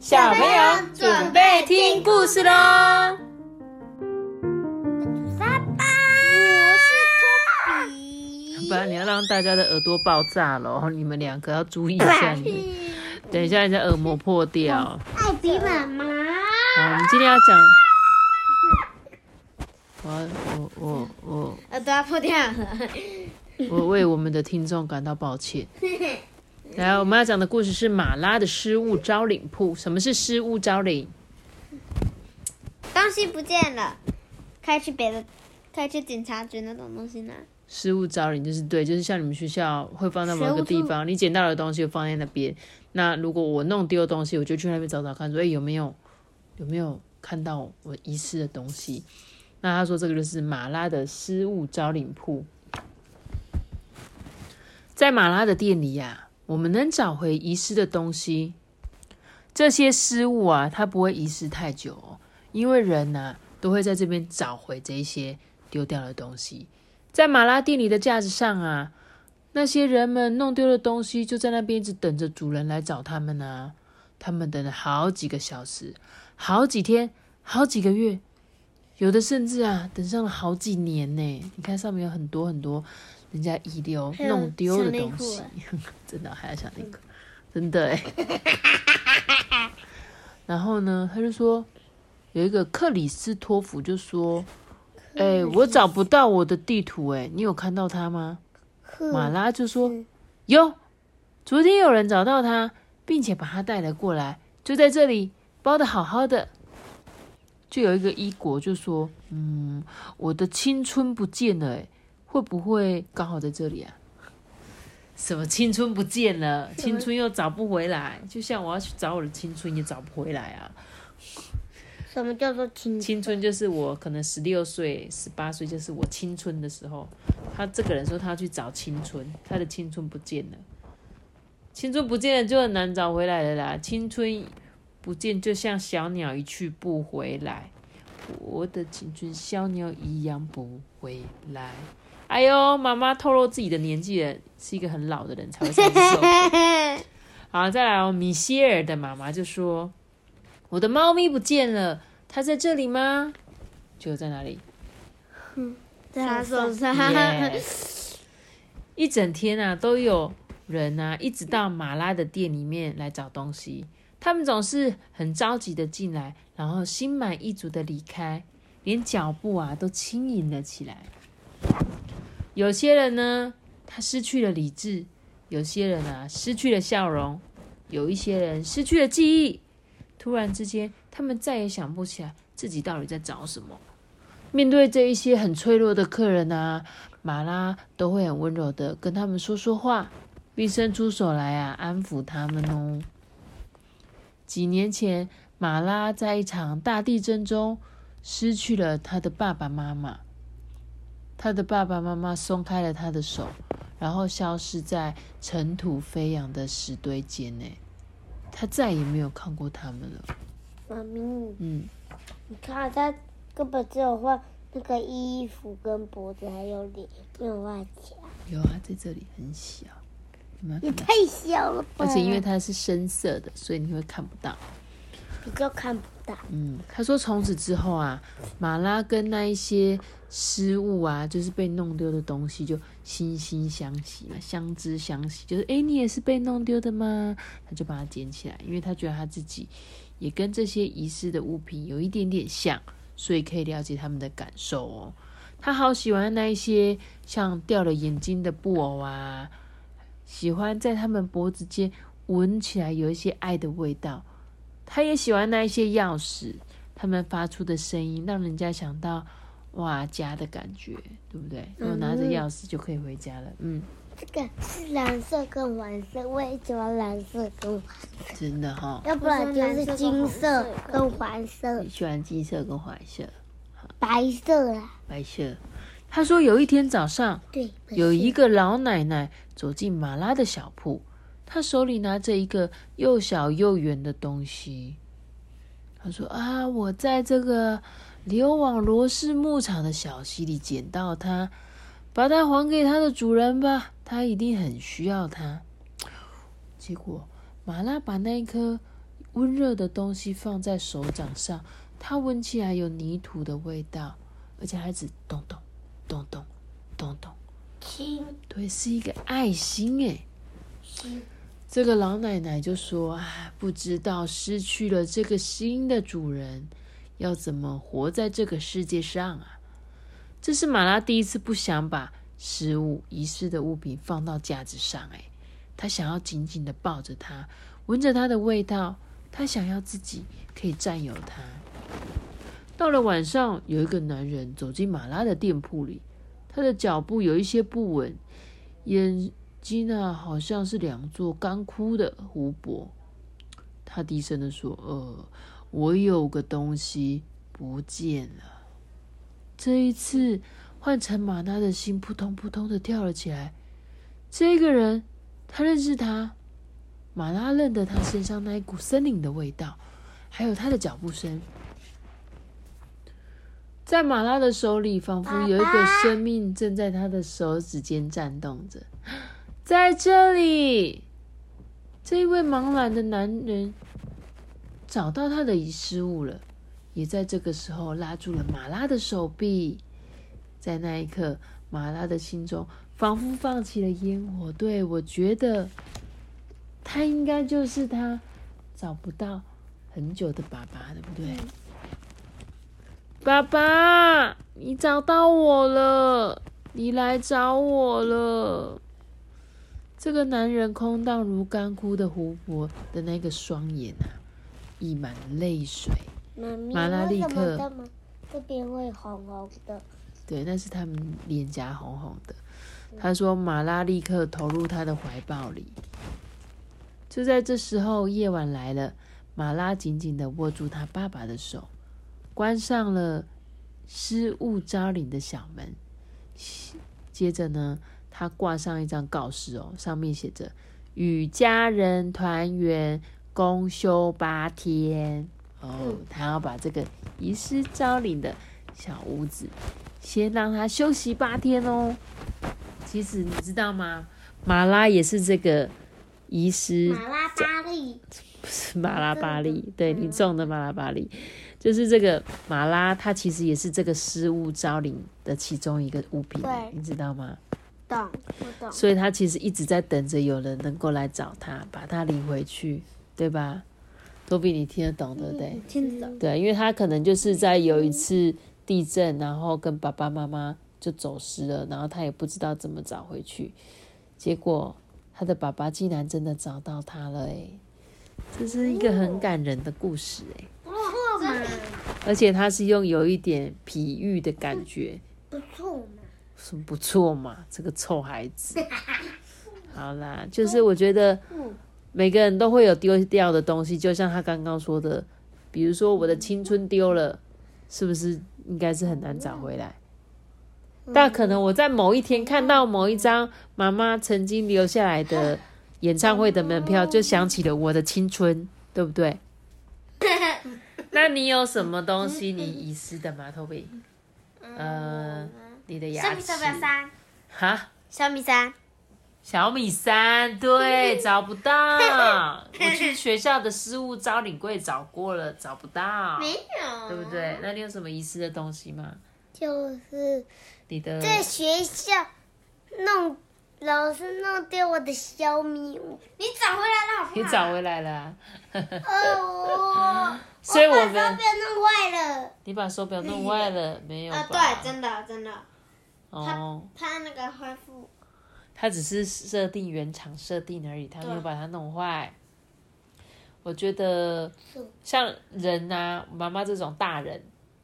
小朋友准备听故事喽！爸爸，我是托比。不然你要让大家的耳朵爆炸了，你们两个要注意一下。你等一下，你的耳膜破掉。艾比妈妈。好，我们今天要讲。我我我我耳朵要破掉了。我为我们的听众感到抱歉。来，我们要讲的故事是马拉的失物招领铺。什么是失物招领？东西不见了，可以去别的，可以去警察局那种东西拿。失物招领就是对，就是像你们学校会放在某个地方，你捡到的东西放在那边。那如果我弄丢东西，我就去那边找找看，说哎有没有有没有看到我遗失的东西？那他说这个就是马拉的失物招领铺，在马拉的店里呀。我们能找回遗失的东西，这些失物啊，它不会遗失太久，因为人呢都会在这边找回这些丢掉的东西。在马拉店里的架子上啊，那些人们弄丢的东西就在那边一直等着主人来找他们呢。他们等了好几个小时、好几天、好几个月，有的甚至啊等上了好几年呢。你看上面有很多很多。人家遗留弄丢的东西，真的还要想那个，真的哎。然后呢，他就说有一个克里斯托弗就说：“哎，我找不到我的地图，哎，你有看到他吗？”马拉就说：“有，昨天有人找到他，并且把他带了过来，就在这里包的好好的。”就有一个伊国就说：“嗯，我的青春不见了，哎。”会不会刚好在这里啊？什么青春不见了，青春又找不回来？就像我要去找我的青春，也找不回来啊！什么叫做青春？青春就是我可能十六岁、十八岁，就是我青春的时候。他这个人说他要去找青春，他的青春不见了，青春不见了就很难找回来了啦。青春不见，就像小鸟一去不回来，我的青春小鸟一样不回来。哎呦，妈妈透露自己的年纪了，是一个很老的人才会这么说。好，再来哦，米歇尔的妈妈就说：“我的猫咪不见了，它在这里吗？就在哪里？在他手上。一整天啊，都有人啊，一直到马拉的店里面来找东西。他们总是很着急的进来，然后心满意足的离开，连脚步啊都轻盈了起来。”有些人呢，他失去了理智；有些人啊，失去了笑容；有一些人失去了记忆。突然之间，他们再也想不起来自己到底在找什么。面对这一些很脆弱的客人啊，马拉都会很温柔的跟他们说说话，并伸出手来啊，安抚他们哦。几年前，马拉在一场大地震中失去了他的爸爸妈妈。他的爸爸妈妈松开了他的手，然后消失在尘土飞扬的石堆间呢。他再也没有看过他们了。妈咪，嗯，你看他根本只有画那个衣服跟脖子，还有脸，没有画脚。有啊，在这里很小，你太小了吧！而且因为它是深色的，所以你会看不到。比较看不到。嗯，他说从此之后啊，马拉跟那一些失物啊，就是被弄丢的东西，就惺惺相惜嘛，相知相惜。就是哎，你也是被弄丢的吗？他就把它捡起来，因为他觉得他自己也跟这些遗失的物品有一点点像，所以可以了解他们的感受哦。他好喜欢那一些像掉了眼睛的布偶啊，喜欢在他们脖子间闻起来有一些爱的味道。他也喜欢那一些钥匙，他们发出的声音让人家想到哇家的感觉，对不对？我拿着钥匙就可以回家了。嗯，这个是蓝色跟黄色，我也喜欢蓝色跟黄色。真的哈，要不然就是金色跟黄色。你喜欢金色跟黄色？白色啊，白色。他说有一天早上，对，有一个老奶奶走进马拉的小铺。他手里拿着一个又小又圆的东西。他说：“啊，我在这个流往罗氏牧场的小溪里捡到它，把它还给它的主人吧，他一定很需要它。”结果，马拉把那一颗温热的东西放在手掌上，它闻起来有泥土的味道，而且还只咚咚咚咚咚咚。亲，对，是一个爱心哎。这个老奶奶就说：“啊，不知道失去了这个新的主人，要怎么活在这个世界上啊？”这是马拉第一次不想把食物、遗失的物品放到架子上，哎，他想要紧紧的抱着它，闻着它的味道，他想要自己可以占有它。到了晚上，有一个男人走进马拉的店铺里，他的脚步有一些不稳，眼睛啊好像是两座干枯的湖泊。他低声的说：“呃，我有个东西不见了。”这一次，换成马拉的心扑通扑通的跳了起来。这个人，他认识他。马拉认得他身上那一股森林的味道，还有他的脚步声。在马拉的手里，仿佛有一个生命正在他的手指间颤动着。在这里，这一位茫然的男人找到他的遗失物了。也在这个时候拉住了马拉的手臂，在那一刻，马拉的心中仿佛放起了烟火。对我觉得，他应该就是他找不到很久的爸爸，对不对？爸爸，你找到我了，你来找我了。这个男人空荡如干枯的湖泊的那个双眼啊，溢满泪水。马拉立刻，这边会红红的。对，那是他们脸颊红红的。他说：“马拉立刻投入他的怀抱里。”就在这时候，夜晚来了。马拉紧紧的握住他爸爸的手，关上了失物招领的小门。接着呢，他挂上一张告示哦，上面写着：“与家人团圆，公休八天。”哦，他要把这个遗失招领的小屋子，先让他休息八天哦。其实你知道吗？马拉也是这个遗失。马拉巴利 不是马拉巴利，对你种的马拉巴利，就是这个马拉，它其实也是这个失物招领的其中一个物品，你知道吗？懂，我懂。所以他其实一直在等着有人能够来找他，把他领回去，对吧？都比你听得懂，对不对？听得懂。对，因为他可能就是在有一次地震，然后跟爸爸妈妈就走失了，然后他也不知道怎么找回去，结果他的爸爸竟然真的找到他了，哎，这是一个很感人的故事，哎。不错嘛。而且他是用有一点比喻的感觉。不错嘛。不错嘛？这个臭孩子。好啦，就是我觉得。每个人都会有丢掉的东西，就像他刚刚说的，比如说我的青春丢了，是不是应该是很难找回来？但可能我在某一天看到某一张妈妈曾经留下来的演唱会的门票，就想起了我的青春，对不对？那你有什么东西你遗失的吗，Toby？呃，你的牙齿？哈？小米三。小米三对找不到，我去学校的失物招领柜找过了，找不到，没有，对不对？那你有什么遗失的东西吗？就是你的在学校弄老师弄丢我的小米五，你找回来了？你找回来了？哦，所以我把手表弄坏了。你把手表弄 坏了没有？啊，对，真的真的。哦，他那个恢复。它只是设定原厂设定而已，他没有把它弄坏。我觉得像人呐，妈妈这种大人，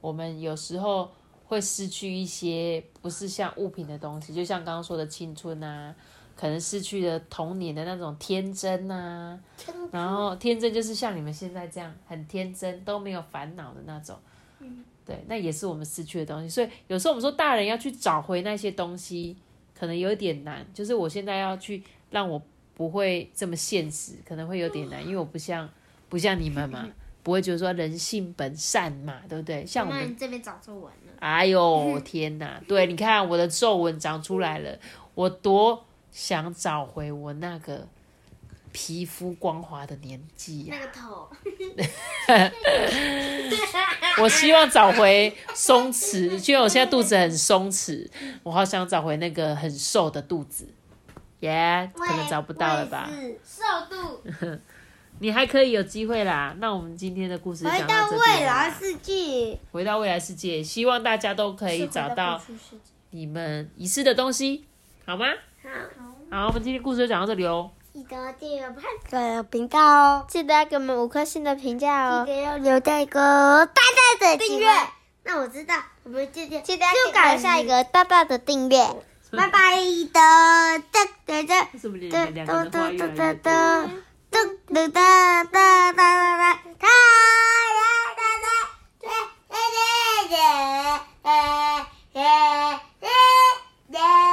我们有时候会失去一些不是像物品的东西，就像刚刚说的青春啊，可能失去了童年的那种天真啊。然后天真就是像你们现在这样很天真，都没有烦恼的那种。对，那也是我们失去的东西。所以有时候我们说大人要去找回那些东西。可能有点难，就是我现在要去让我不会这么现实，可能会有点难，因为我不像不像你们嘛，不会觉得说人性本善嘛，对不对？像我们这边长皱纹了。哎呦 天哪！对，你看我的皱纹长出来了，我多想找回我那个皮肤光滑的年纪呀、那个头，我希望找回松弛，因为我现在肚子很松弛，我好想找回那个很瘦的肚子。耶、可能找不到了吧？瘦肚。你还可以有机会啦。那我们今天的故事讲到这里。回到未来世界，回到未来世界，希望大家都可以找到你们遗失的东西，好吗？好，好，我们今天故事就讲到这里哦。记得订阅潘的频道哦！记得要给我们五颗星的评价哦！记得要留一个大大的订阅。那我知道，我们今天就搞下一个大大的订阅。拜拜的哒哒哒，嘟哒哒哒哒哒哒。